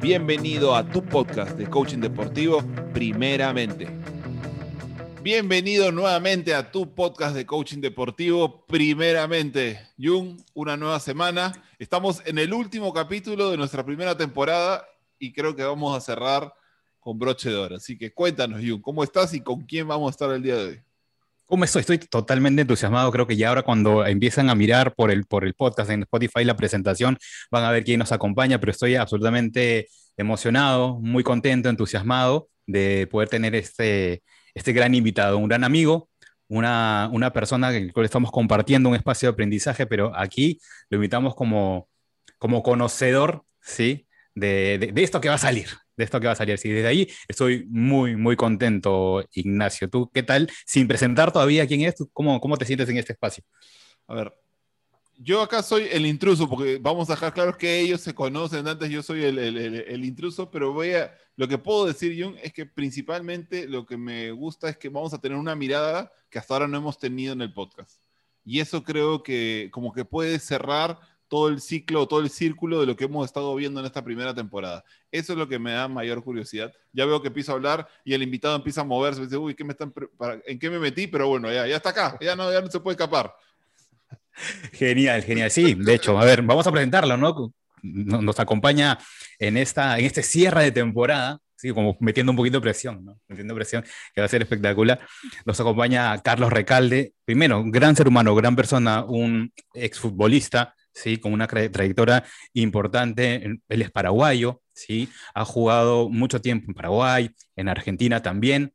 Bienvenido a tu podcast de coaching deportivo, primeramente. Bienvenido nuevamente a tu podcast de coaching deportivo, primeramente. Jung, una nueva semana. Estamos en el último capítulo de nuestra primera temporada y creo que vamos a cerrar con broche de oro. Así que cuéntanos, Jung, ¿cómo estás y con quién vamos a estar el día de hoy? ¿Cómo estoy? Estoy totalmente entusiasmado. Creo que ya ahora cuando empiezan a mirar por el, por el podcast en Spotify la presentación, van a ver quién nos acompaña, pero estoy absolutamente emocionado, muy contento, entusiasmado de poder tener este, este gran invitado, un gran amigo, una, una persona con la cual estamos compartiendo un espacio de aprendizaje, pero aquí lo invitamos como, como conocedor, ¿sí? de, de esto que va a salir, de esto que va a salir. Sí, desde ahí estoy muy, muy contento, Ignacio. ¿Tú qué tal? Sin presentar todavía quién es, ¿cómo, cómo te sientes en este espacio? A ver, yo acá soy el intruso, porque vamos a dejar claro que ellos se conocen antes, yo soy el, el, el, intruso, pero voy a, lo que puedo decir, Jung, es que principalmente lo que me gusta es que vamos a tener una mirada que hasta ahora no hemos tenido en el podcast. Y eso creo que como que puede cerrar todo el ciclo, todo el círculo de lo que hemos estado viendo en esta primera temporada. Eso es lo que me da mayor curiosidad. Ya veo que empiezo a hablar y el invitado empieza a moverse, dice, uy, ¿qué me están ¿en qué me metí? Pero bueno, ya, ya está acá, ya no, ya no se puede escapar. Genial, genial. Sí, de hecho, a ver, vamos a presentarlo, ¿no? Nos acompaña en, esta, en este cierre de temporada, sí, como metiendo un poquito de presión, ¿no? Metiendo presión, que va a ser espectacular. Nos acompaña Carlos Recalde, primero, gran ser humano, gran persona, un exfutbolista, ¿sí? con una trayectoria importante. Él es paraguayo, ¿sí? ha jugado mucho tiempo en Paraguay, en Argentina también,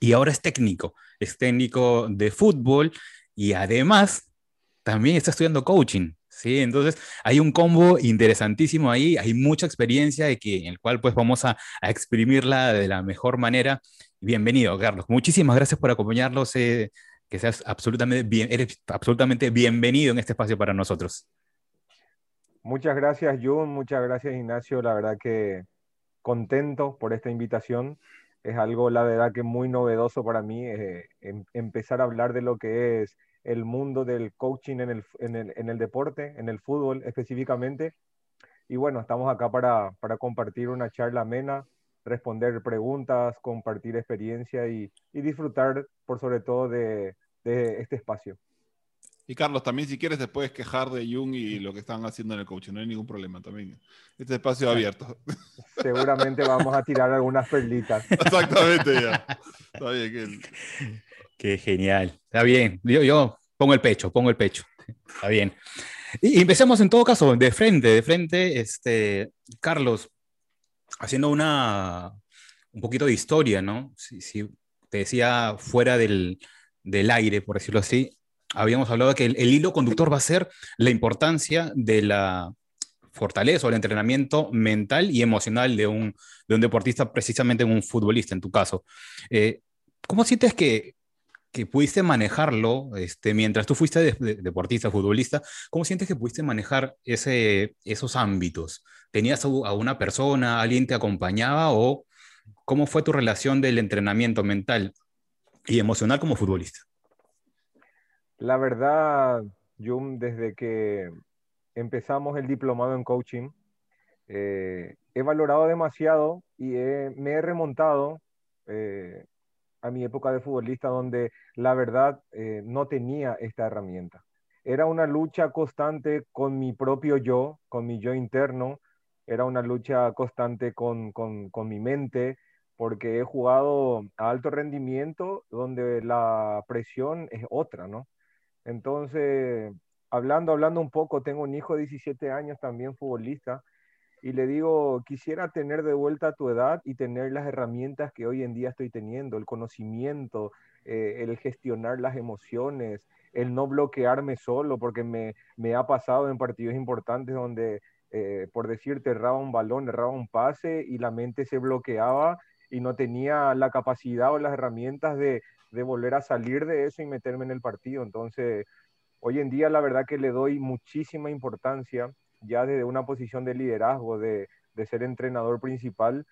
y ahora es técnico, es técnico de fútbol y además también está estudiando coaching. ¿sí? Entonces hay un combo interesantísimo ahí, hay mucha experiencia de que, en el cual pues vamos a, a exprimirla de la mejor manera. Bienvenido, Carlos. Muchísimas gracias por acompañarnos. Eh, que seas absolutamente, bien, eres absolutamente bienvenido en este espacio para nosotros. Muchas gracias, Jun. Muchas gracias, Ignacio. La verdad que contento por esta invitación. Es algo, la verdad, que muy novedoso para mí eh, em, empezar a hablar de lo que es el mundo del coaching en el, en el, en el deporte, en el fútbol específicamente. Y bueno, estamos acá para, para compartir una charla amena, responder preguntas, compartir experiencia y, y disfrutar, por sobre todo, de, de este espacio. Y Carlos, también si quieres te puedes quejar de Jung y lo que están haciendo en el coaching, no hay ningún problema también. Este espacio es abierto. Seguramente vamos a tirar algunas perlitas. Exactamente, ya. Está bien. Qué genial. Está bien. Yo, yo pongo el pecho, pongo el pecho. Está bien. Y, empecemos en todo caso, de frente, de frente, este, Carlos, haciendo una, un poquito de historia, ¿no? Si, si te decía fuera del, del aire, por decirlo así, habíamos hablado que el, hilo conductor va a ser la importancia de la fortaleza o el entrenamiento mental y emocional de un, de un deportista, precisamente un futbolista en tu caso. Eh, ¿Cómo sientes que, que pudiste manejarlo este, mientras tú fuiste deportista, futbolista? ¿Cómo sientes que pudiste manejar ese, esos ámbitos? ¿Tenías a una persona, alguien te acompañaba o cómo fue tu relación del entrenamiento mental y emocional como futbolista? La verdad, Jum, desde que empezamos el diplomado en coaching, eh, he valorado demasiado y me he remontado eh, a mi época de futbolista donde la verdad eh, no tenía esta herramienta. Era una lucha constante con mi propio yo, con mi yo interno, era una lucha constante con, con, con mi mente, porque he jugado a alto rendimiento donde la presión es otra, ¿no? Entonces, hablando, hablando un poco, tengo un hijo de 17 años también futbolista y le digo, quisiera tener de vuelta tu edad y tener las herramientas que hoy en día estoy teniendo, el conocimiento, eh, el gestionar las emociones, el no bloquearme solo, porque me, me ha pasado en partidos importantes donde, eh, por decirte, erraba un balón, erraba un pase y la mente se bloqueaba y no tenía la capacidad o las herramientas de, de volver a salir de eso y meterme en el partido. Entonces, hoy en día la verdad que le doy muchísima importancia ya desde una posición de liderazgo, de, de ser entrenador principal.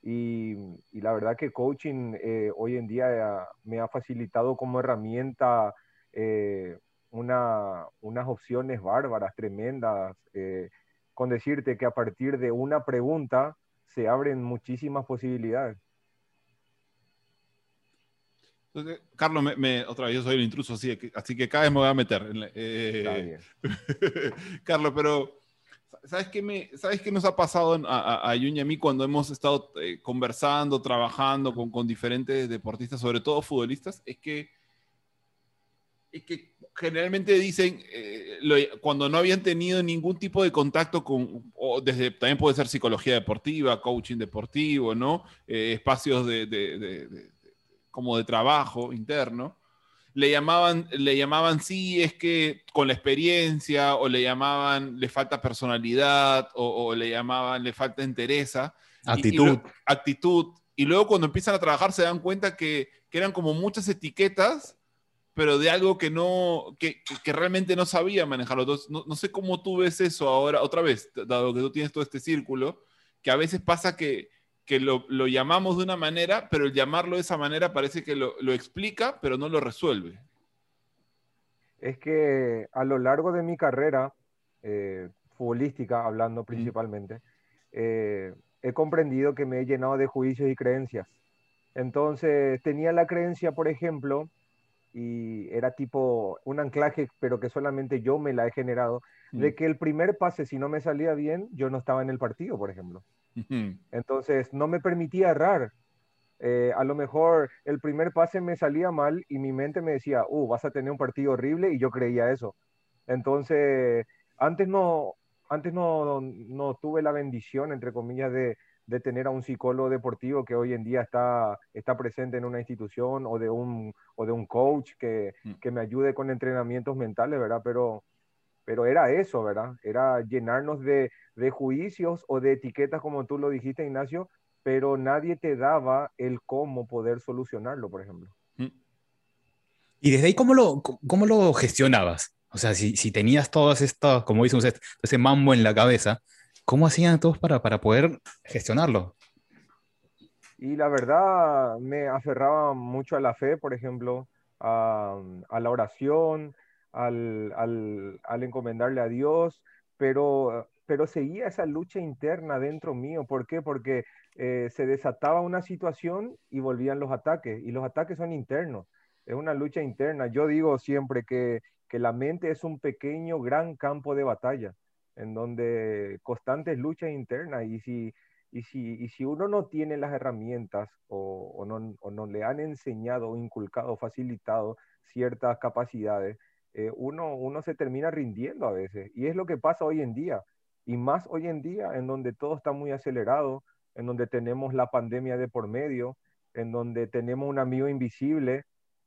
Y, y, la verdad que coaching eh, hoy en día me ha facilitado como herramienta eh, una, unas opciones bárbaras, tremendas. Eh, con decirte que a partir de una pregunta se abren muchísimas posibilidades. Carlos, me, otra vez yo soy el intruso, así que, así que cada vez me voy a meter. Eh, Carlos, pero ¿sabes qué, me, ¿sabes qué nos ha pasado a, a, y a mí cuando hemos estado eh, conversando, trabajando con, con, diferentes deportistas, sobre todo futbolistas? Es que, es que generalmente dicen, eh, cuando no habían tenido ningún tipo de contacto con, o desde, también puede ser psicología deportiva, coaching deportivo, ¿no? espacios de, de como de trabajo interno, le llamaban, le llamaban, sí, es que con la experiencia, o le llamaban, le falta personalidad, o, le llamaban, le falta entereza. Actitud. Y, actitud. Y luego cuando empiezan a trabajar se dan cuenta que, eran como muchas etiquetas, pero de algo que no, que, que realmente no sabía manejarlo. Entonces, no, no, sé cómo tú ves eso ahora, otra vez, dado que tú tienes todo este círculo, que a veces pasa que, que lo, llamamos de una manera, pero el llamarlo de esa manera parece que lo, explica, pero no lo resuelve. Es que a lo largo de mi carrera, eh, futbolística hablando principalmente, eh, he comprendido que me he llenado de juicios y creencias. Entonces tenía la creencia, por ejemplo, y era tipo un anclaje, pero que solamente yo me la he generado, de mm. que el primer pase, si no me salía bien, yo no estaba en el partido, por ejemplo. Entonces, no me permitía errar. Eh, a lo mejor el primer pase me salía mal y mi mente me decía, uh, vas a tener un partido horrible y yo creía eso. Entonces, antes no, antes no, no, tuve la bendición, entre comillas, de, de, tener a un psicólogo deportivo que hoy en día está, está presente en una institución o de un, o de un coach que, mm. que me ayude con entrenamientos mentales, ¿verdad? Pero pero era eso, ¿verdad? Era llenarnos de, juicios o de etiquetas, como tú lo dijiste, Ignacio, pero nadie te daba el cómo poder solucionarlo, por ejemplo. Mm. ¿Y desde ahí cómo lo, cómo lo gestionabas? O sea, si, si tenías todas estas, como dicen ese mambo en la cabeza, ¿cómo hacían todos para, para poder gestionarlo? Y la verdad, me aferraba mucho a la fe, por ejemplo, a, la oración, al, al, al encomendarle a Dios, pero, pero seguía esa lucha interna dentro mío. ¿Por qué? Porque eh, se desataba una situación y volvían los ataques, y los ataques son internos, es una lucha interna. Yo digo siempre que, que la mente es un pequeño, gran campo de batalla, en donde constantes luchas internas, y si, y si, y si uno no tiene las herramientas o, o, no, o no le han enseñado, inculcado, facilitado ciertas capacidades, eh, uno, uno se termina rindiendo a veces. Y es lo que pasa hoy en día. Y más hoy en día, en donde todo está muy acelerado, en donde tenemos la pandemia de por medio, en donde tenemos un amigo invisible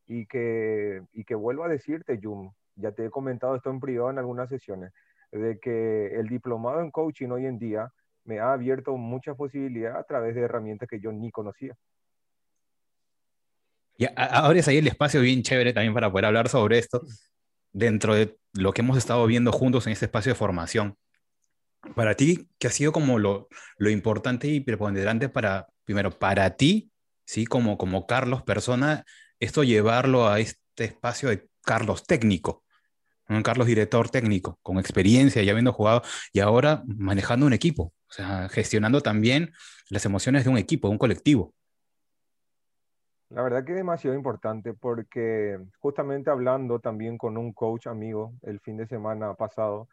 y que, y que vuelvo a decirte, Jum, ya te he comentado esto en privado en algunas sesiones, de que el diplomado en coaching hoy en día me ha abierto muchas posibilidades a través de herramientas que yo ni conocía. Y ahora es ahí el espacio bien chévere también para poder hablar sobre esto, dentro de lo que hemos estado viendo juntos en este espacio de formación. Para ti, ¿qué ha sido como lo, lo importante y preponderante para, primero, para ti, ¿sí? Como, como Carlos persona, esto llevarlo a este espacio de Carlos técnico, un Carlos director técnico, con experiencia, ya habiendo jugado, y ahora manejando un equipo, o sea, gestionando también las emociones de un equipo, de un colectivo. La verdad que es demasiado importante porque justamente hablando también con un coach amigo el fin de semana pasado,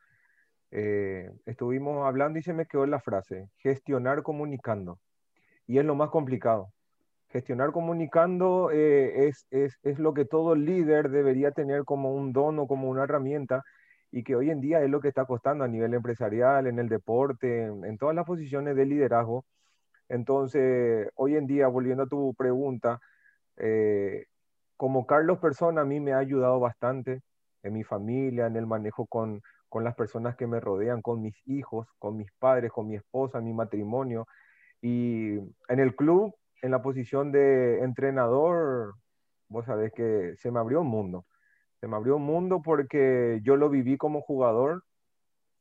eh, estuvimos hablando y se me quedó la frase, gestionar comunicando. Y es lo más complicado. Gestionar comunicando eh, es, es, es, lo que todo líder debería tener como un don o como una herramienta y que hoy en día es lo que está costando a nivel empresarial, en el deporte, en todas las posiciones de liderazgo. Entonces, hoy en día, volviendo a tu pregunta, eh, como Carlos persona a mí me ha ayudado bastante en mi familia, en el manejo con, con las personas que me rodean, con mis hijos, con mis padres, con mi esposa, mi matrimonio. Y en el club, en la posición de entrenador, vos sabés que se me abrió un mundo. Se me abrió un mundo porque yo lo viví como jugador.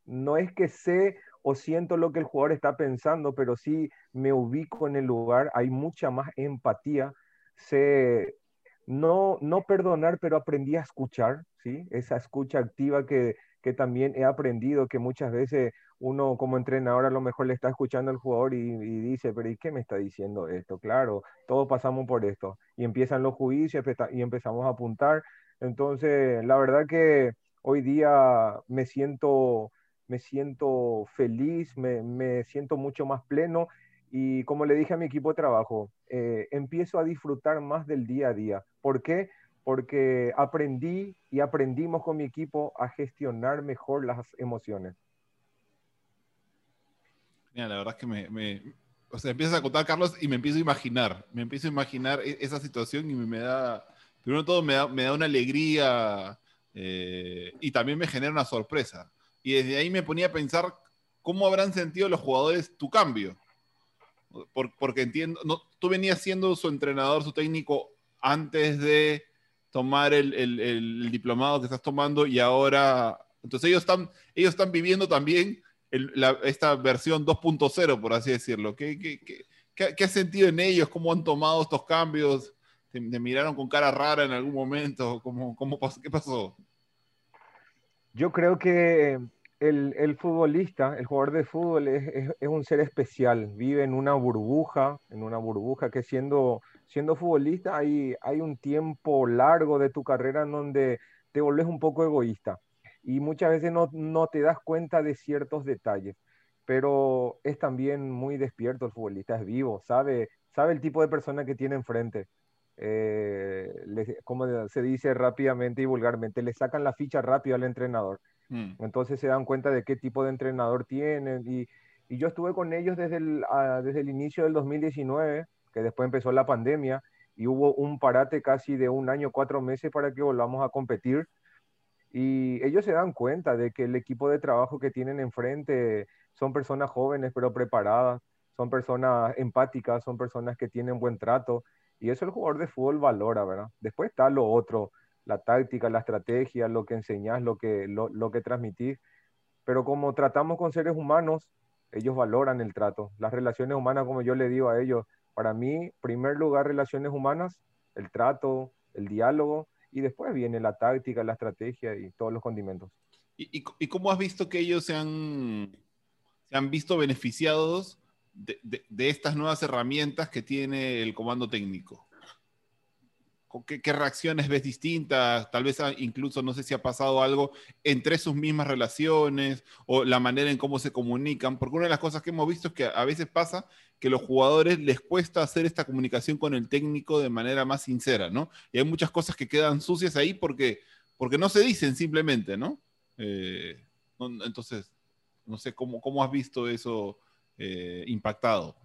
No es que sé o siento lo que el jugador está pensando, pero sí me ubico en el lugar. Hay mucha más empatía sé no, no perdonar, pero aprendí a escuchar, ¿sí? Esa escucha activa que, que también he aprendido que muchas veces uno como entrenador a lo mejor le está escuchando al jugador y, dice, pero ¿y qué me está diciendo esto? Claro, todos pasamos por esto. Y empiezan los juicios y empezamos a apuntar. Entonces, la verdad que hoy día me siento, me siento feliz, me, me siento mucho más pleno y como le dije a mi equipo de trabajo, eh, empiezo a disfrutar más del día a día. ¿Por qué? Porque aprendí y aprendimos con mi equipo a gestionar mejor las emociones. Mira, la verdad es que me, me, o sea, empiezas a contar, Carlos, y me empiezo a imaginar, me empiezo a imaginar e, esa situación y me da, primero todo, me da, me da una alegría eh, y también me genera una sorpresa. Y desde ahí me ponía a pensar cómo habrán sentido los jugadores tu cambio porque entiendo, no, tú venías siendo su entrenador, su técnico antes de tomar el, el, diplomado que estás tomando y ahora, entonces ellos están, ellos están viviendo también esta versión 2.0, por así decirlo. ¿Qué, qué, qué, qué has sentido en ellos? ¿Cómo han tomado estos cambios? ¿Te, miraron con cara rara en algún momento? ¿Cómo, cómo, ¿Qué pasó? Yo creo que el, futbolista, el jugador de fútbol es, un ser especial, vive en una burbuja, en una burbuja que siendo, futbolista hay, hay un tiempo largo de tu carrera en donde te volvés un poco egoísta y muchas veces no, te das cuenta de ciertos detalles, pero es también muy despierto el futbolista, es vivo, sabe, sabe el tipo de persona que tiene enfrente. Eh, como se dice rápidamente y vulgarmente, le sacan la ficha rápido al entrenador Mm. Entonces se dan cuenta de qué tipo de entrenador tienen. Y, yo estuve con ellos desde el, ah, desde el inicio del 2019, que después empezó la pandemia, y hubo un parate casi de un año, cuatro meses para que volvamos a competir. Y ellos se dan cuenta de que el equipo de trabajo que tienen enfrente son personas jóvenes pero preparadas, son personas empáticas, son personas que tienen buen trato. Y eso el jugador de fútbol valora, ¿verdad? Después está lo otro, la táctica, la estrategia, lo que enseñás, lo que, lo, que transmitís. Pero como tratamos con seres humanos, ellos valoran el trato. Las relaciones humanas, como yo le digo a ellos, para mí, primer lugar, relaciones humanas, el trato, el diálogo, y después viene la táctica, la estrategia y todos los condimentos. ¿Y, y, cómo has visto que ellos se han, se han visto beneficiados de, de estas nuevas herramientas que tiene el comando técnico? ¿Qué, reacciones ves distintas? Tal vez incluso no sé si ha pasado algo entre sus mismas relaciones o la manera en cómo se comunican, porque una de las cosas que hemos visto es que a veces pasa que a los jugadores les cuesta hacer esta comunicación con el técnico de manera más sincera, ¿no? Y hay muchas cosas que quedan sucias ahí porque, porque no se dicen simplemente, ¿no? Eh, entonces, no sé cómo, cómo has visto eso eh, impactado.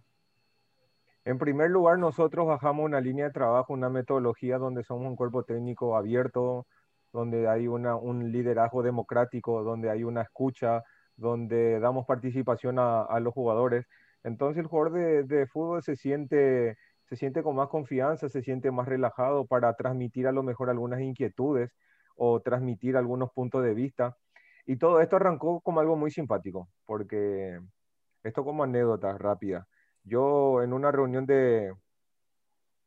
En primer lugar, nosotros bajamos una línea de trabajo, una metodología donde somos un cuerpo técnico abierto, donde hay un liderazgo democrático, donde hay una escucha, donde damos participación a, los jugadores. Entonces el jugador de, fútbol se siente, se siente con más confianza, se siente más relajado para transmitir a lo mejor algunas inquietudes o transmitir algunos puntos de vista. Y todo esto arrancó como algo muy simpático, porque esto como anécdota rápida. Yo en una reunión de,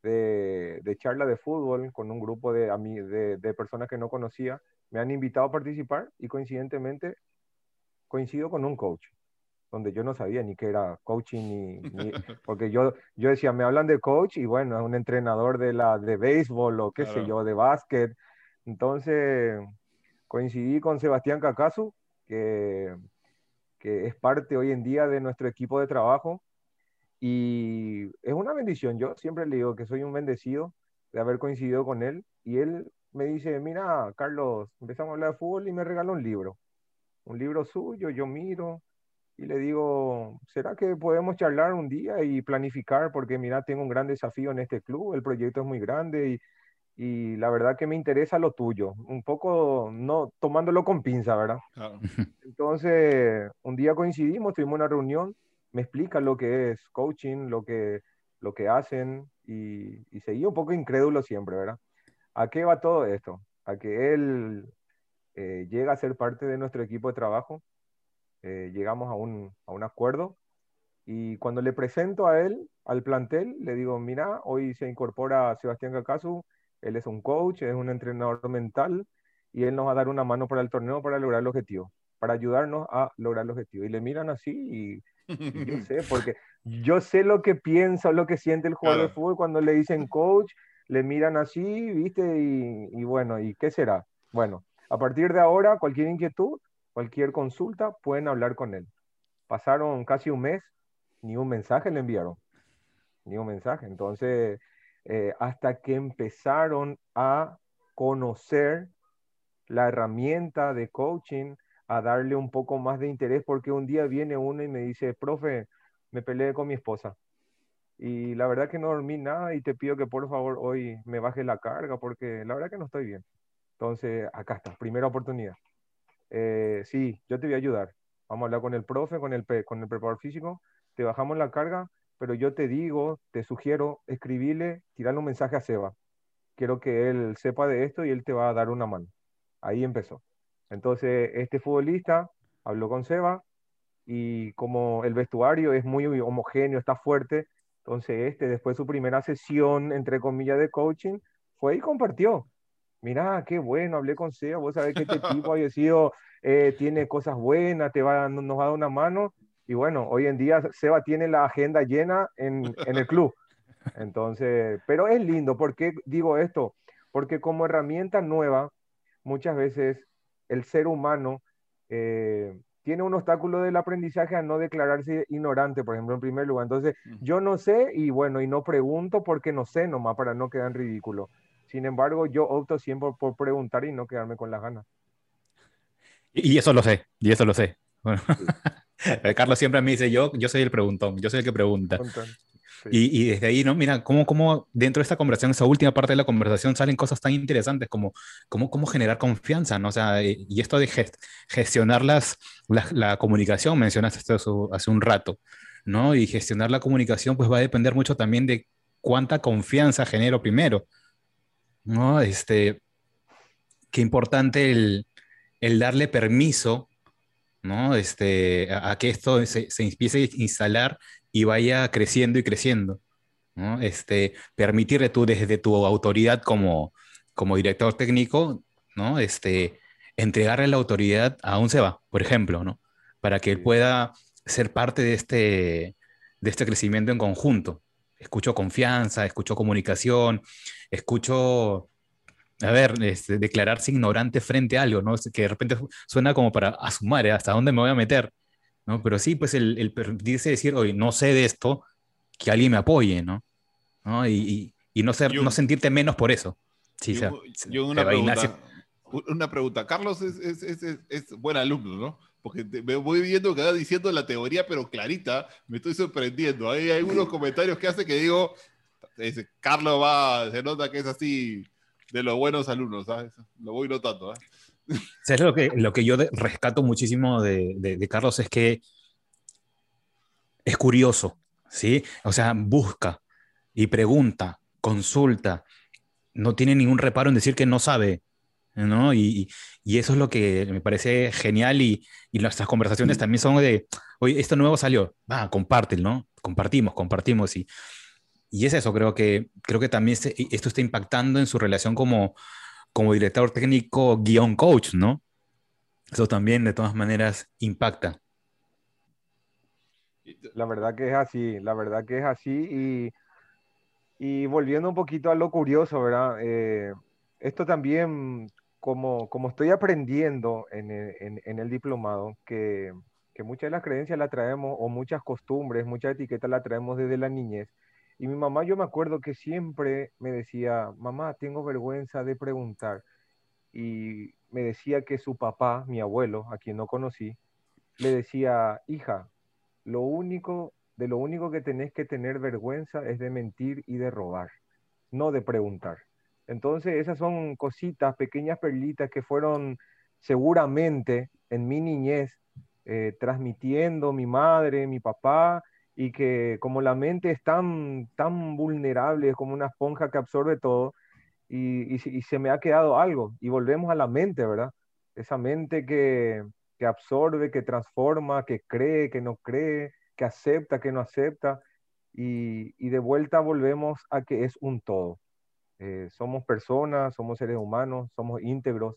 de, charla de fútbol con un grupo de, de, de, personas que no conocía, me han invitado a participar y coincidentemente coincido con un coach, donde yo no sabía ni qué era coaching, ni, porque yo, yo decía, me hablan de coach y bueno, es un entrenador de, la, de béisbol o qué sé yo, de básquet. Entonces coincidí con Sebastián Cacasu, que, que es parte hoy en día de nuestro equipo de trabajo y es una bendición. Yo siempre le digo que soy un bendecido de haber coincidido con él. Y él me dice, mira, Carlos, empezamos a hablar de fútbol y me regaló un libro. Un libro suyo, yo miro y le digo, ¿será que podemos charlar un día y planificar? Porque mira, tengo un gran desafío en este club, el proyecto es muy grande y, y la verdad que me interesa lo tuyo. Un poco, no tomándolo con pinza, ¿verdad? Entonces, un día coincidimos, tuvimos una reunión me explica lo que es coaching, lo que, lo que hacen y, y seguía un poco incrédulo siempre, ¿verdad? ¿A qué va todo esto? A que él eh, llega a ser parte de nuestro equipo de trabajo, eh, llegamos a un, a un acuerdo y cuando le presento a él, al plantel, le digo, mira, hoy se incorpora Sebastián Cacasu, él es un coach, es un entrenador mental y él nos va a dar una mano para el torneo para lograr el objetivo, para ayudarnos a lograr el objetivo. Y le miran así y, yo sé, porque yo sé lo que piensa, lo que siente el jugador de fútbol cuando le dicen coach, le miran así, ¿viste? Y, y bueno, ¿y qué será? Bueno, a partir de ahora, cualquier inquietud, cualquier consulta, pueden hablar con él. Pasaron casi un mes, ni un mensaje le enviaron, ni un mensaje. Entonces, eh, hasta que empezaron a conocer la herramienta de coaching, a darle un poco más de interés, porque un día viene uno y me dice, profe, me peleé con mi esposa. Y la verdad que no dormí nada y te pido que por favor hoy me baje la carga porque la verdad que no estoy bien. Entonces, acá está, primera oportunidad. Eh, sí, yo te voy a ayudar. Vamos a hablar con el profe, con el, con el preparador físico, te bajamos la carga, pero yo te digo, te sugiero, escribirle, tirarle un mensaje a Seba. Quiero que él sepa de esto y él te va a dar una mano. Ahí empezó. Entonces, este futbolista habló con Seba y como el vestuario es muy homogéneo, está fuerte, entonces este, después de su primera sesión, entre comillas, de coaching, fue y compartió mirá, qué bueno, hablé con Seba, vos sabés que este tipo ha sido, eh, tiene cosas buenas, te va, nos va a dar una mano. Y bueno, hoy en día Seba tiene la agenda llena en, en el club. Entonces, pero es lindo, ¿por qué digo esto? Porque como herramienta nueva, muchas veces el ser humano eh, tiene un obstáculo del aprendizaje a no declararse ignorante, por ejemplo, en primer lugar. Entonces, yo no sé y bueno, y no pregunto porque no sé nomás para no quedar en ridículo. Sin embargo, yo opto siempre por preguntar y no quedarme con las ganas. Y, eso lo sé, y eso lo sé. Carlos siempre me dice, yo, yo soy el preguntón, yo soy el que pregunta. Y, y, desde ahí, ¿no? Mira, cómo, cómo dentro de esta conversación, esa última parte de la conversación, salen cosas tan interesantes como cómo, cómo generar confianza, ¿no? O sea, eh, y esto de gestionar las, la, comunicación, mencionaste esto hace un rato, ¿no? Y gestionar la comunicación, pues va a depender mucho también de cuánta confianza genero primero. ¿no? Este, qué importante el, darle permiso, ¿no? Este, a, que esto se, se, empiece a instalar y vaya creciendo y creciendo, ¿no? Este, permitirle tú desde tu autoridad como, como director técnico, ¿no? Este, entregarle la autoridad a un SEBA, por ejemplo, ¿no? Para que él pueda ser parte de este, de este crecimiento en conjunto. Escucho confianza, escucho comunicación, escucho, a ver, este, declararse ignorante frente a algo, ¿no? Que de repente suena como para asumir, ¿eh? ¿hasta dónde me voy a meter? ¿No? Pero sí, pues el, el permitirse decir, oye, no sé de esto, que alguien me apoye, ¿no? ¿No? Y, y, no, ser, no sentirte menos por eso. Sí, yo, yo una, pregunta, una pregunta. Carlos es, es, es, es, buen alumno, ¿no? Porque me voy viendo que va diciendo la teoría, pero clarita, me estoy sorprendiendo. Hay algunos comentarios que hace que digo, Carlos va, se nota que es así de los buenos alumnos, ¿sabes? Lo voy notando. ¿eh? ¿Sabes lo que, lo que yo rescato muchísimo de, de, Carlos? Es que es curioso, ¿sí? O sea, busca y pregunta, consulta, no tiene ningún reparo en decir que no sabe, ¿no? Y, y eso es lo que me parece genial y, y, nuestras conversaciones también son de, oye, esto nuevo salió, va, compártelo, ¿no? Compartimos, compartimos y y es eso, creo que, creo que también esto está impactando en su relación como, como director técnico guion coach, ¿no? Eso también de todas maneras impacta. La verdad que es así, la verdad que es así y, y volviendo un poquito a lo curioso, ¿verdad? Eh, esto también, como, como estoy aprendiendo en el, en, el diplomado, que, que, muchas de las creencias las traemos, o muchas costumbres, muchas etiquetas las traemos desde la niñez, y mi mamá, yo me acuerdo que siempre me decía, mamá, tengo vergüenza de preguntar. Y me decía que su papá, mi abuelo, a quien no conocí, le decía, hija, lo único, de lo único que tenés que tener vergüenza es de mentir y de robar, no de preguntar. Entonces, esas son cositas, pequeñas perlitas que fueron seguramente en mi niñez eh, transmitiendo mi madre, mi papá y que como la mente es tan, tan vulnerable, es como una esponja que absorbe todo, y, y, se me ha quedado algo, y volvemos a la mente, ¿verdad? Esa mente que, que absorbe, que transforma, que cree, que no cree, que acepta, que no acepta, y, y de vuelta volvemos a que es un todo. Eh, somos personas, somos seres humanos, somos íntegros,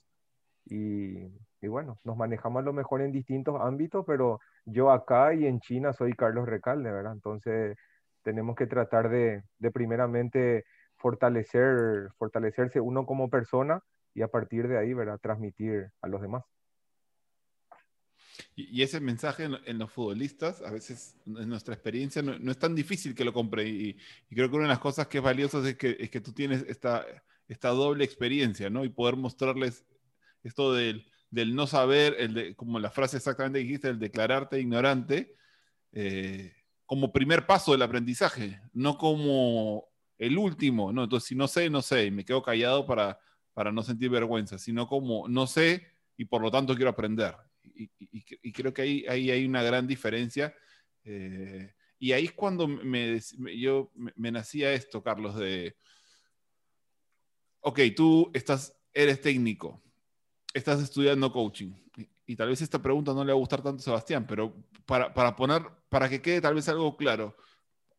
y, y bueno, nos manejamos a lo mejor en distintos ámbitos, pero yo acá y en China soy Carlos Recalde, ¿verdad? Entonces tenemos que tratar de, de primeramente fortalecer, fortalecerse uno como persona y a partir de ahí, ¿verdad? Transmitir a los demás. Y, ese mensaje en, los futbolistas, a veces en nuestra experiencia, no, es tan difícil que lo compre. Y, creo que una de las cosas que es valiosa es que, es que tú tienes esta, esta doble experiencia, ¿no? Y poder mostrarles esto del, del no saber, el de, como la frase exactamente dijiste, el declararte ignorante, eh, como primer paso del aprendizaje, no como el último, ¿no? Entonces, si no sé, no sé, y me quedo callado para, para no sentir vergüenza, sino como no sé y por lo tanto quiero aprender. Y, creo que ahí, ahí, hay una gran diferencia. Eh, y ahí es cuando me, yo, me, nacía esto, Carlos, de, ok, tú estás, eres técnico, estás estudiando coaching. Y, tal vez esta pregunta no le va a gustar tanto a Sebastián, pero para, para poner, para que quede tal vez algo claro,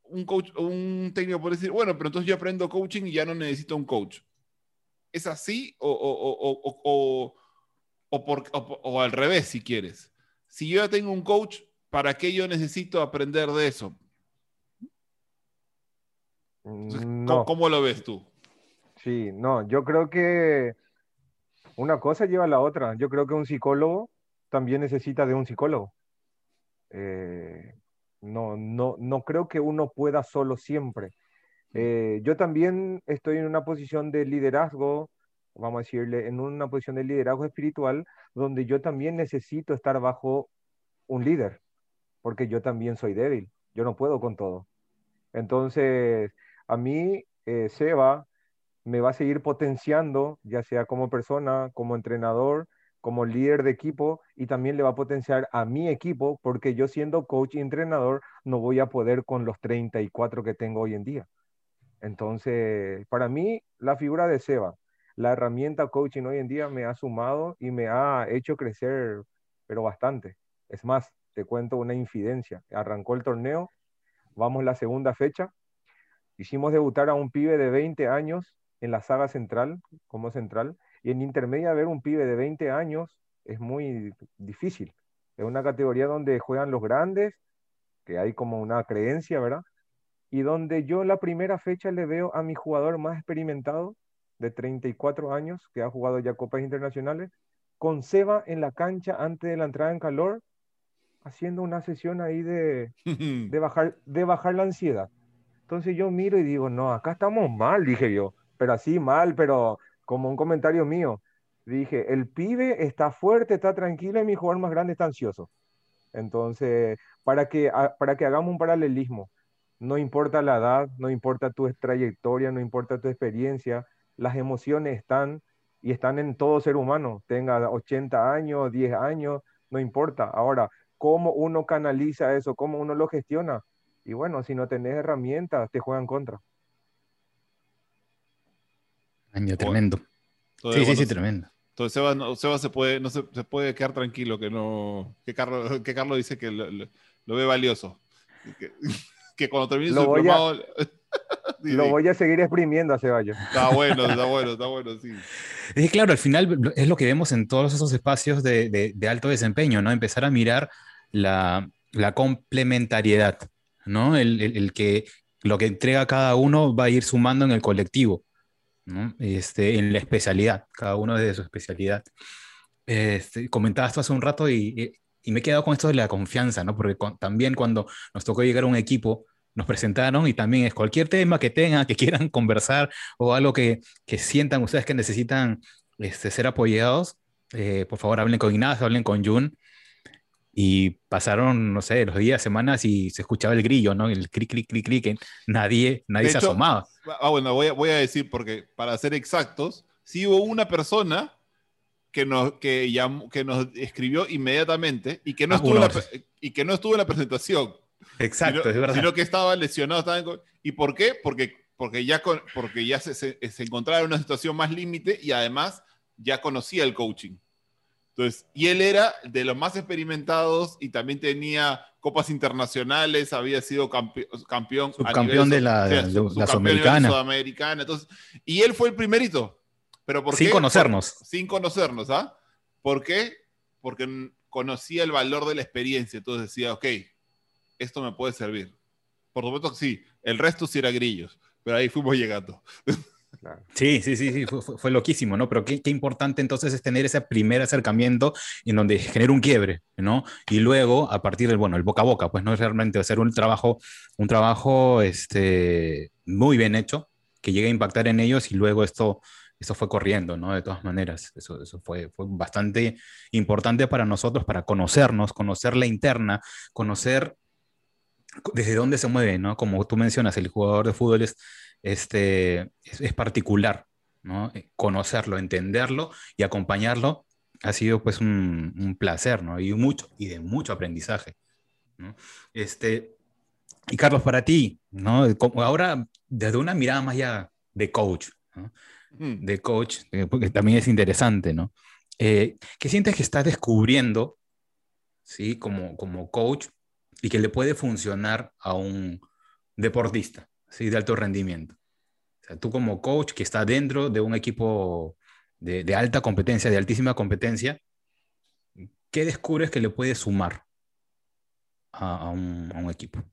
un, coach, un técnico puede decir, bueno, pero entonces yo aprendo coaching y ya no necesito un coach. ¿Es así o, o, o, por, o, al revés, si quieres? Si yo ya tengo un coach, ¿para qué yo necesito aprender de eso? no. ¿cómo, lo ves tú? Sí, no, yo creo que una cosa lleva a la otra. Yo creo que un psicólogo también necesita de un psicólogo. Eh, no, no, no creo que uno pueda solo siempre. Eh, yo también estoy en una posición de liderazgo, vamos a decirle, en una posición de liderazgo espiritual, donde yo también necesito estar bajo un líder, porque yo también soy débil, yo no puedo con todo. Entonces, a mí, eh, Seba me va a seguir potenciando, ya sea como persona, como entrenador, como líder de equipo y también le va a potenciar a mi equipo porque yo siendo coach y entrenador no voy a poder con los 34 que tengo hoy en día. Entonces, para mí, la figura de Seba, la herramienta coaching hoy en día me ha sumado y me ha hecho crecer, pero bastante. Es más, te cuento una infidencia. Arrancó el torneo, vamos la segunda fecha, hicimos debutar a un pibe de 20 años en la saga central, como central, y en intermedia ver un pibe de 20 años es muy difícil. Es una categoría donde juegan los grandes, que hay como una creencia, ¿verdad? Y donde yo en la primera fecha le veo a mi jugador más experimentado, de 34 años, que ha jugado ya copas internacionales, con Seba en la cancha antes de la entrada en calor, haciendo una sesión ahí de, de, bajar, de bajar la ansiedad. Entonces yo miro y digo, no, acá estamos mal, dije yo, pero así mal, pero como un comentario mío. Dije, el pibe está fuerte, está tranquilo y mi jugador más grande está ansioso. Entonces, para que, para que hagamos un paralelismo, no importa la edad, no importa tu trayectoria, no importa tu experiencia, las emociones están y están en todo ser humano, tenga 80 años, 10 años, no importa. Ahora, ¿cómo uno canaliza eso? ¿Cómo uno lo gestiona? Y bueno, si no tenés herramientas, te juegan contra. Año tremendo. sí, sí, sí, tremendo. Entonces Seba, no, se puede, no se, puede quedar tranquilo que no, que Carlos, que Carlos dice que lo, ve valioso. Que, cuando termine lo su voy a, Lo voy a seguir exprimiendo a Ceballos. Está bueno, está bueno, está bueno, sí. Es claro, al final es lo que vemos en todos esos espacios de, de, alto desempeño, ¿no? Empezar a mirar la, la complementariedad, ¿no? El, el, el, que lo que entrega cada uno va a ir sumando en el colectivo. Este, en la especialidad, cada uno de su especialidad. Este, comentabas esto hace un rato y, y, me he quedado con esto de la confianza, ¿no? porque también cuando nos tocó llegar a un equipo, nos presentaron y también es cualquier tema que tengan, que quieran conversar o algo que, que sientan ustedes que necesitan este, ser apoyados, eh, por favor hablen con Ignacio, hablen con Jun y pasaron, no sé, los días, semanas y se escuchaba el grillo, ¿no? El clic, clic, clic, clic, nadie, nadie se asomaba. Ah, bueno, voy a, voy a decir, porque para ser exactos, sí hubo una persona que nos, que, llamó, que nos escribió inmediatamente y que no, ah, estuvo, en la, y que no estuvo en la presentación. Exacto, sino, es verdad. Sino que estaba lesionado. ¿Y por qué? Porque, porque ya, con, porque ya se, se, se encontraba en una situación más límite y además ya conocía el coaching. Entonces, y él era de los más experimentados y también tenía copas internacionales, había sido campeón. Subcampeón de la, de, Sudamericana. Entonces, y él fue el primerito. ¿Pero por sin conocernos. sin conocernos, ¿ah? ¿Por qué? Porque conocía el valor de la experiencia, entonces decía, ok, esto me puede servir. Por supuesto que sí, el resto sí era grillos, pero ahí fuimos llegando. Sí, sí, sí, sí fue, loquísimo, ¿no? Pero qué, qué, importante entonces es tener ese primer acercamiento en donde genera un quiebre, ¿no? Y luego, a partir del, bueno, el boca a boca, pues no es realmente hacer un trabajo, un trabajo este, muy bien hecho, que llegue a impactar en ellos y luego esto, esto fue corriendo, ¿no? De todas maneras, eso, eso fue, fue bastante importante para nosotros, para conocernos, conocer la interna, conocer desde dónde se mueve, ¿no? Como tú mencionas, el jugador de fútbol es este, es, particular, ¿no? Eh, conocerlo, entenderlo y acompañarlo ha sido pues un, placer, ¿no? Y, mucho, y de mucho aprendizaje, ¿no? Este, y Carlos, para ti, ¿no? Ahora, desde una mirada más ya de coach. De coach, eh, porque también es interesante, ¿no? Eh, ¿Qué sientes que estás descubriendo, ¿sí? Como, como coach y que le puede funcionar a un deportista? ¿Sí? de alto rendimiento. O sea, tú como coach que está dentro de un equipo de, alta competencia, de altísima competencia, ¿qué descubres que le puede sumar a, un, a un equipo?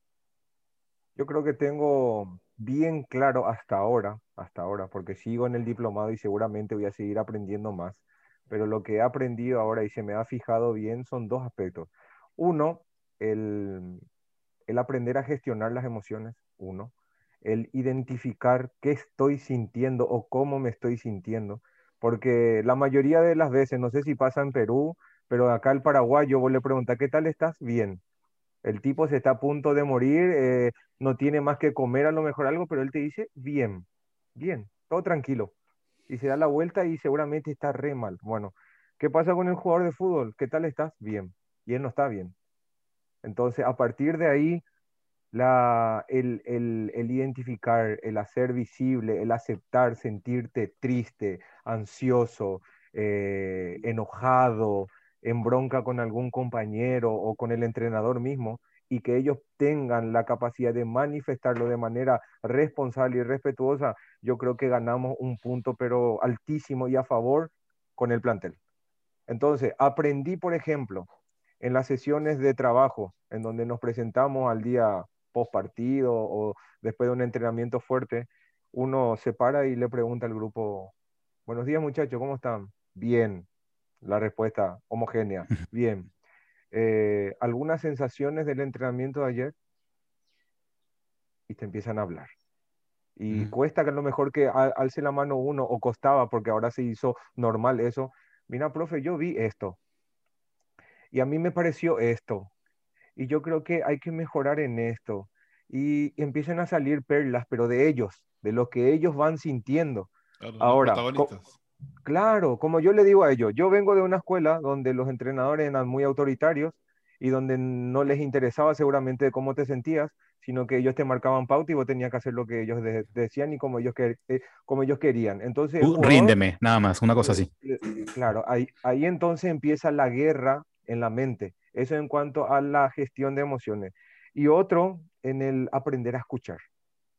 Yo creo que tengo bien claro hasta ahora, hasta ahora, porque sigo en el diplomado y seguramente voy a seguir aprendiendo más, pero lo que he aprendido ahora y se me ha fijado bien son dos aspectos. Uno, el, el aprender a gestionar las emociones, uno el identificar qué estoy sintiendo o cómo me estoy sintiendo, porque la mayoría de las veces, no sé si pasa en Perú, pero acá el paraguayo vos le preguntas, ¿qué tal estás? Bien. El tipo se está a punto de morir, eh, no tiene más que comer a lo mejor algo, pero él te dice, bien, bien, todo tranquilo. Y se da la vuelta y seguramente está re mal. Bueno, ¿qué pasa con el jugador de fútbol? ¿Qué tal estás? Bien. Y él no está bien. Entonces, a partir de ahí, la, el, el, identificar, el hacer visible, el aceptar, sentirte triste, ansioso, eh, enojado, en bronca con algún compañero o con el entrenador mismo, y que ellos tengan la capacidad de manifestarlo de manera responsable y respetuosa, yo creo que ganamos un punto, pero altísimo y a favor con el plantel. Entonces, aprendí, por ejemplo, en las sesiones de trabajo, en donde nos presentamos al día post partido o después de un entrenamiento fuerte, uno se para y le pregunta al grupo, buenos días muchachos, ¿cómo están? Bien. La respuesta homogénea, bien. Eh, ¿Algunas sensaciones del entrenamiento de ayer? Y te empiezan a hablar. Y cuesta que a lo mejor que alce la mano uno, o costaba, porque ahora se hizo normal eso. Mira, profe, yo vi esto. Y a mí me pareció esto. Y yo creo que hay que mejorar en esto. Y, empiezan a salir perlas, pero de ellos, de lo que ellos van sintiendo. Ahora, claro, como yo le digo a ellos, yo vengo de una escuela donde los entrenadores eran muy autoritarios y donde no les interesaba seguramente cómo te sentías, sino que ellos te marcaban pauta y vos tenías que hacer lo que ellos decían y como ellos, que, eh, como ellos querían. Entonces, ríndeme, nada más, una cosa así. Claro, ahí, ahí entonces empieza la guerra en la mente. Eso en cuanto a la gestión de emociones. Y otro en el aprender a escuchar.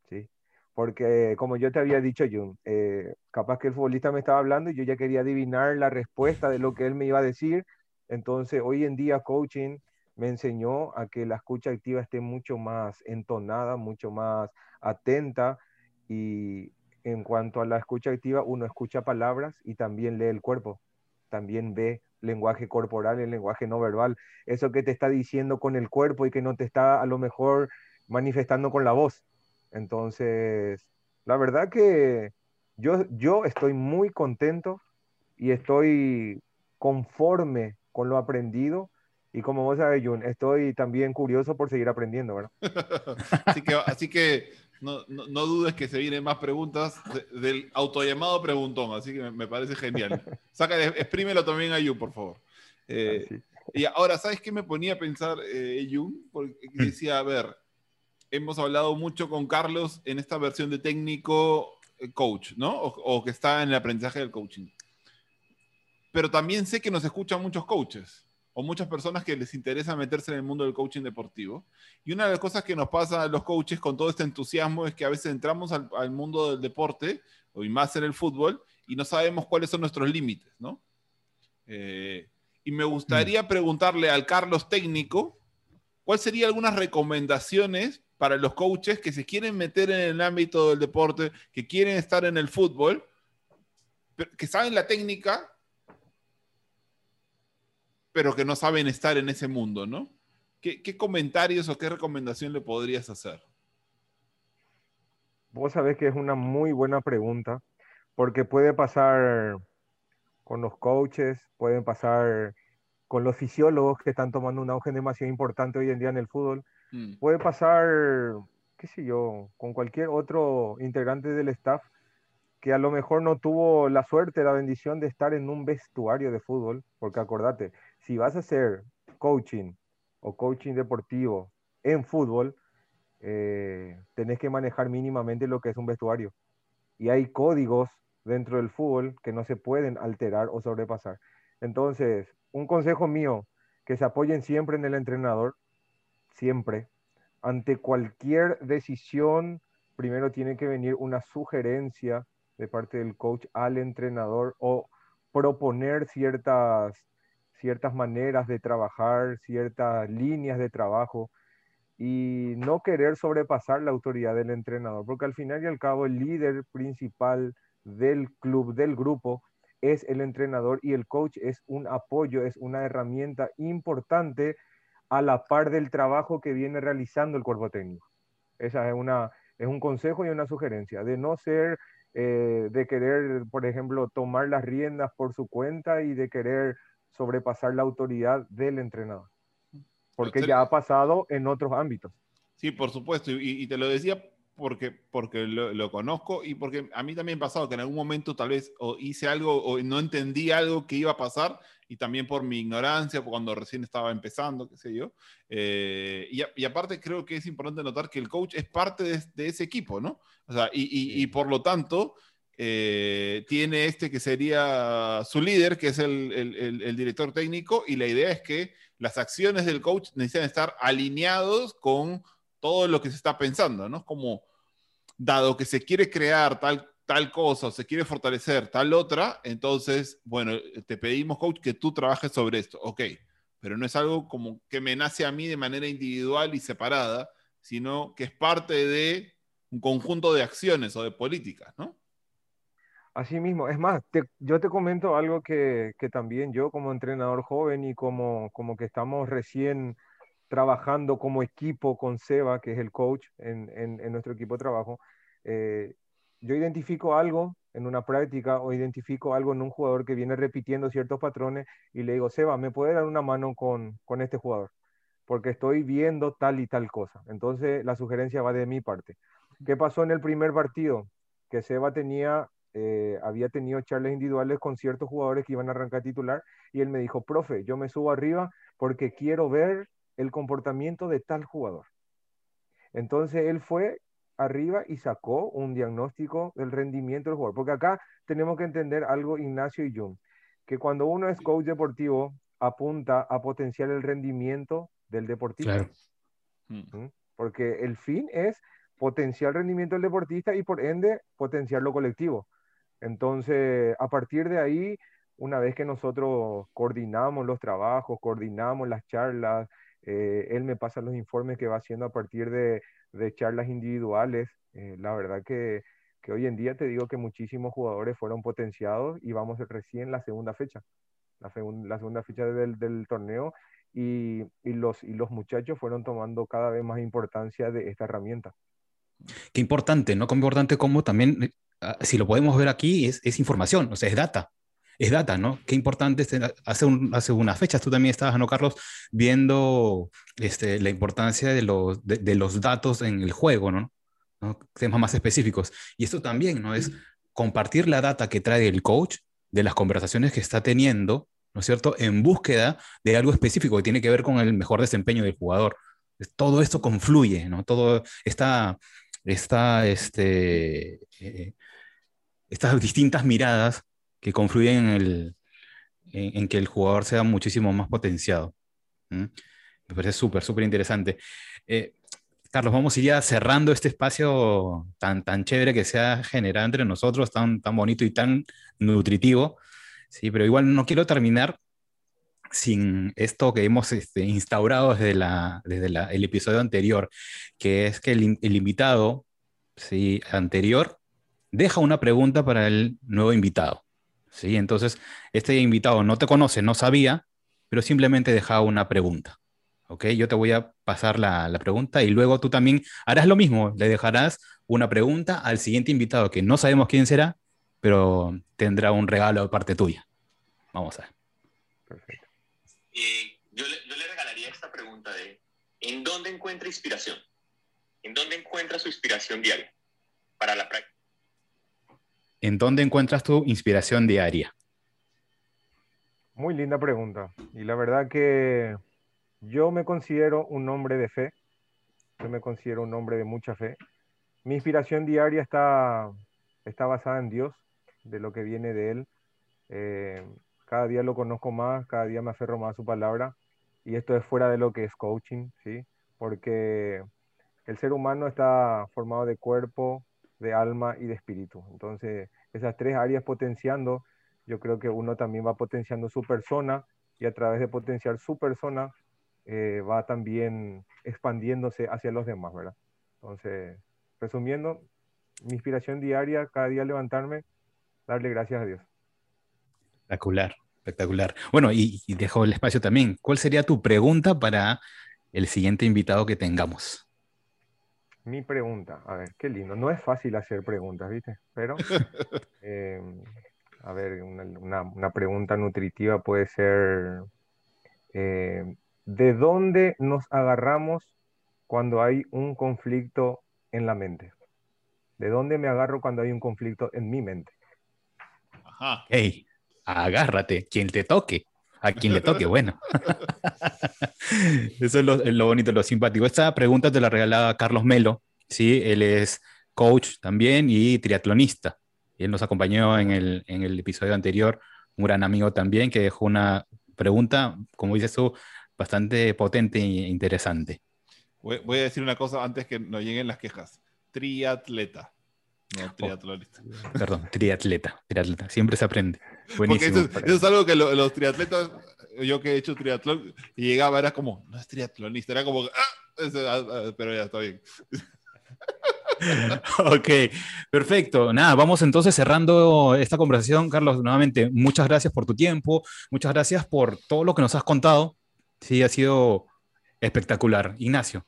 ¿sí? Porque como yo te había dicho, Jun, eh, capaz que el futbolista me estaba hablando y yo ya quería adivinar la respuesta de lo que él me iba a decir. Entonces, hoy en día, coaching me enseñó a que la escucha activa esté mucho más entonada, mucho más atenta y en cuanto a la escucha activa, uno escucha palabras y también lee el cuerpo, también ve lenguaje corporal, el lenguaje no verbal, eso que te está diciendo con el cuerpo y que no te está a lo mejor manifestando con la voz. Entonces, la verdad que yo, yo estoy muy contento y estoy conforme con lo aprendido. Y como vos sabes, Jun, estoy también curioso por seguir aprendiendo, ¿verdad? así que, así que no, no, dudes que se vienen más preguntas del autollamado preguntón, así que me, parece genial. Saca, exprímelo también a Jun, por favor. Eh, y ahora, ¿sabes qué me ponía a pensar, eh, Jun? Porque mm. decía, a ver, hemos hablado mucho con Carlos en esta versión de técnico eh, coach, ¿no? O, que está en el aprendizaje del coaching. Pero también sé que nos escuchan muchos coaches o muchas personas que les interesa meterse en el mundo del coaching deportivo. Y una de las cosas que nos pasa a los coaches con todo este entusiasmo es que a veces entramos al, mundo del deporte, o más en el fútbol, y no sabemos cuáles son nuestros límites, ¿no? Eh, y me gustaría preguntarle al Carlos técnico, ¿cuáles serían algunas recomendaciones para los coaches que se quieren meter en el ámbito del deporte, que quieren estar en el fútbol, que saben la técnica, pero que no saben estar en ese mundo, ¿no? ¿Qué, qué comentarios o qué recomendación le podrías hacer? Vos sabés que es una muy buena pregunta, porque puede pasar con los coaches, pueden pasar con los fisiólogos que están tomando un auge demasiado importante hoy en día en el fútbol, mm. puede pasar, qué sé yo, con cualquier otro integrante del staff que a lo mejor no tuvo la suerte, la bendición de estar en un vestuario de fútbol, porque acordate, si vas a hacer coaching o coaching deportivo en fútbol, eh, tenés que manejar mínimamente lo que es un vestuario. Y hay códigos dentro del fútbol que no se pueden alterar o sobrepasar. Entonces, un consejo mío, que se apoyen siempre en el entrenador, siempre. Ante cualquier decisión, primero tiene que venir una sugerencia de parte del coach al entrenador o proponer ciertas, ciertas maneras de trabajar, ciertas líneas de trabajo y no querer sobrepasar la autoridad del entrenador, porque al final y al cabo el líder principal del club, del grupo, es el entrenador y el coach es un apoyo, es una herramienta importante a la par del trabajo que viene realizando el cuerpo técnico. Esa es, una, es un consejo y una sugerencia, de no ser, eh, de querer, por ejemplo, tomar las riendas por su cuenta y de querer sobrepasar la autoridad del entrenador, porque ya ha pasado en otros ámbitos. Sí, por supuesto, y, y te lo decía porque, porque lo, conozco y porque a mí también ha pasado que en algún momento tal vez o hice algo o no entendí algo que iba a pasar y también por mi ignorancia, cuando recién estaba empezando, qué sé yo. Eh, y, aparte creo que es importante notar que el coach es parte de, ese equipo, ¿no? O sea, y, y, por lo tanto... Eh, tiene este que sería su líder, que es el, director técnico, y la idea es que las acciones del coach necesitan estar alineados con todo lo que se está pensando, ¿no? Como, dado que se quiere crear tal, tal cosa o se quiere fortalecer tal otra, entonces, bueno, te pedimos, coach, que tú trabajes sobre esto. Ok, pero no es algo como que me nace a mí de manera individual y separada, sino que es parte de un conjunto de acciones o de políticas, ¿no? Así mismo, es más, yo te comento algo que, que, también yo como entrenador joven y como, como que estamos recién trabajando como equipo con Seba, que es el coach en, en, nuestro equipo de trabajo, eh, yo identifico algo en una práctica o identifico algo en un jugador que viene repitiendo ciertos patrones y le digo, Seba, ¿me puede dar una mano con, con este jugador? Porque estoy viendo tal y tal cosa. Entonces la sugerencia va de mi parte. ¿Qué pasó en el primer partido? Que Seba tenía, eh, había tenido charlas individuales con ciertos jugadores que iban a arrancar titular y él me dijo, profe, yo me subo arriba porque quiero ver el comportamiento de tal jugador. Entonces él fue arriba y sacó un diagnóstico del rendimiento del jugador. Porque acá tenemos que entender algo, Ignacio y Jun, que cuando uno es coach deportivo, apunta a potenciar el rendimiento del deportista. ¿Mm? Porque el fin es potenciar el rendimiento del deportista y por ende potenciar lo colectivo. Entonces, a partir de ahí, una vez que nosotros coordinamos los trabajos, coordinamos las charlas, eh, él me pasa los informes que va haciendo a partir de, charlas individuales. Eh, la verdad que, hoy en día te digo que muchísimos jugadores fueron potenciados y vamos recién la segunda fecha, la, segunda fecha del, torneo y, los, muchachos fueron tomando cada vez más importancia de esta herramienta. Qué importante, ¿no? Qué importante como también, eh, si lo podemos ver aquí, es, información, o sea, es data es data, ¿no? Qué importante es, hace, hace unas fechas tú también estabas, ¿no, Carlos? Viendo este, la importancia de los, de, los datos en el juego, ¿no? Temas más específicos. Y esto también, ¿no? Es compartir la data que trae el coach de las conversaciones que está teniendo, ¿no es cierto? En búsqueda de algo específico que tiene que ver con el mejor desempeño del jugador. Todo esto confluye, ¿no? Todo está, está este, eh, estas distintas miradas que confluyen en, el, en, que el jugador sea muchísimo más potenciado. Me parece súper, súper interesante. Eh, Carlos, vamos a ir ya cerrando este espacio tan, tan chévere que se ha generado entre nosotros, tan, tan bonito y tan nutritivo. Sí, pero igual no quiero terminar sin esto que hemos este, instaurado desde, la, desde el episodio anterior, que es que el, el invitado ¿sí? anterior deja una pregunta para el nuevo invitado. ¿sí? Entonces, este invitado no te conoce, no sabía, pero simplemente dejaba una pregunta. ¿ok? Yo te voy a pasar la, la, pregunta y luego tú también harás lo mismo, le dejarás una pregunta al siguiente invitado que no sabemos quién será, pero tendrá un regalo de parte tuya. Vamos a ver. Perfecto. Eh, yo, le, yo le regalaría esta pregunta de, ¿en dónde encuentra inspiración? ¿En dónde encuentra su inspiración diaria para la práctica? ¿En dónde encuentras tu inspiración diaria? Muy linda pregunta. Y la verdad que yo me considero un hombre de fe. Yo me considero un hombre de mucha fe. Mi inspiración diaria está, está basada en Dios, de lo que viene de Él. Eh, cada día lo conozco más, cada día me aferro más a su palabra. Y esto es fuera de lo que es coaching, ¿sí? Porque el ser humano está formado de cuerpo, de alma y de espíritu. Entonces, esas tres áreas potenciando, yo creo que uno también va potenciando su persona y a través de potenciar su persona eh, va también expandiéndose hacia los demás, ¿verdad? Entonces, resumiendo, mi inspiración diaria, cada día levantarme, darle gracias a Dios. Espectacular, espectacular. Bueno, y, y dejo el espacio también. ¿Cuál sería tu pregunta para el siguiente invitado que tengamos? Mi pregunta, a ver, qué lindo. No es fácil hacer preguntas, ¿viste? Pero, eh, a ver, una, una, una, pregunta nutritiva puede ser, eh, ¿de dónde nos agarramos cuando hay un conflicto en la mente? ¿De dónde me agarro cuando hay un conflicto en mi mente? Ajá. Hey, agárrate, quien te toque. A quien le toque, bueno. Eso es lo, lo, bonito, lo simpático. Esta pregunta te la regalaba Carlos Melo, ¿sí? Él es coach también y triatlonista. Él nos acompañó en el, en el episodio anterior, un gran amigo también que dejó una pregunta, como dices tú, bastante potente e interesante. Voy, voy a decir una cosa antes que nos lleguen las quejas. Triatleta. No, triatlonista. Oh, perdón, triatleta, triatleta. Siempre se aprende. Buenísimo. Eso, eso, es algo que lo, los triatletas, yo que he hecho triatlón, y llegaba, era como, no es triatlonista, era como, ah, pero ya está bien. ok, perfecto. Nada, vamos entonces cerrando esta conversación. Carlos, nuevamente, muchas gracias por tu tiempo, muchas gracias por todo lo que nos has contado. Sí, ha sido espectacular. Ignacio.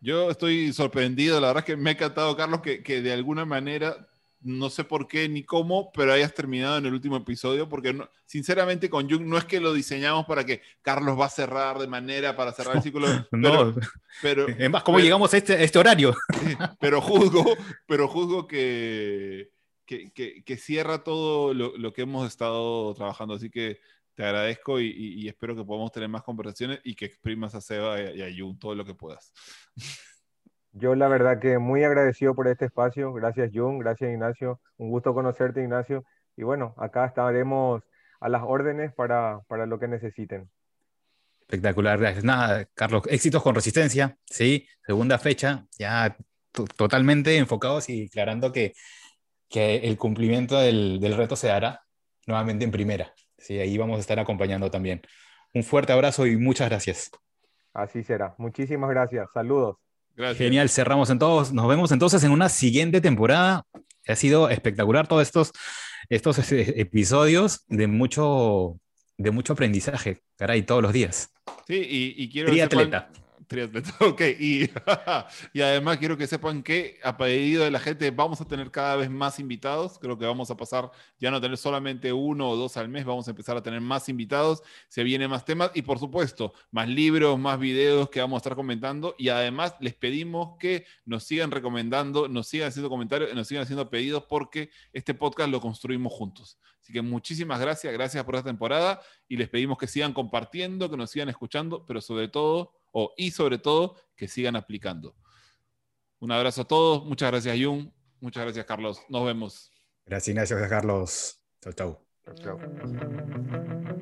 Yo estoy sorprendido, la verdad es que me ha encantado, Carlos, que, que, de alguna manera, no sé por qué ni cómo, pero hayas terminado en el último episodio, porque no, sinceramente con Jung no es que lo diseñamos para que Carlos va a cerrar de manera para cerrar el ciclo. no, pero, es más, ¿cómo pero, llegamos a este, a este horario? pero juzgo, pero juzgo que, que, que, que cierra todo lo, lo que hemos estado trabajando, así que te agradezco y, y, y, espero que podamos tener más conversaciones y que exprimas a Seba y a Jun todo lo que puedas. Yo la verdad que muy agradecido por este espacio. Gracias Jun, gracias Ignacio. Un gusto conocerte Ignacio. Y bueno, acá estaremos a las órdenes para, para lo que necesiten. Espectacular, gracias. Nada, Carlos, éxitos con resistencia, ¿sí? Segunda fecha, ya totalmente enfocados y declarando que, que el cumplimiento del, del reto se dará nuevamente en primera. Sí, ahí vamos a estar acompañando también. Un fuerte abrazo y muchas gracias. Así será. Muchísimas gracias. Saludos. Gracias. Genial, cerramos en todos. Nos vemos entonces en una siguiente temporada. Ha sido espectacular todos estos, estos episodios de mucho, de mucho aprendizaje, caray, todos los días. Sí, y, y quiero... Triatleta. Triatleta, ok. Y, y, además quiero que sepan que a pedido de la gente vamos a tener cada vez más invitados. Creo que vamos a pasar ya no tener solamente uno o dos al mes, vamos a empezar a tener más invitados. Se vienen más temas y por supuesto más libros, más videos que vamos a estar comentando. Y además les pedimos que nos sigan recomendando, nos sigan haciendo comentarios, nos sigan haciendo pedidos porque este podcast lo construimos juntos. Así que muchísimas gracias, gracias por esta temporada y les pedimos que sigan compartiendo, que nos sigan escuchando, pero sobre todo o, y sobre todo que sigan aplicando. Un abrazo a todos, muchas gracias Jung, muchas gracias Carlos, nos vemos. Gracias Ignacio, gracias Carlos. Chau, chau. Chau, chau.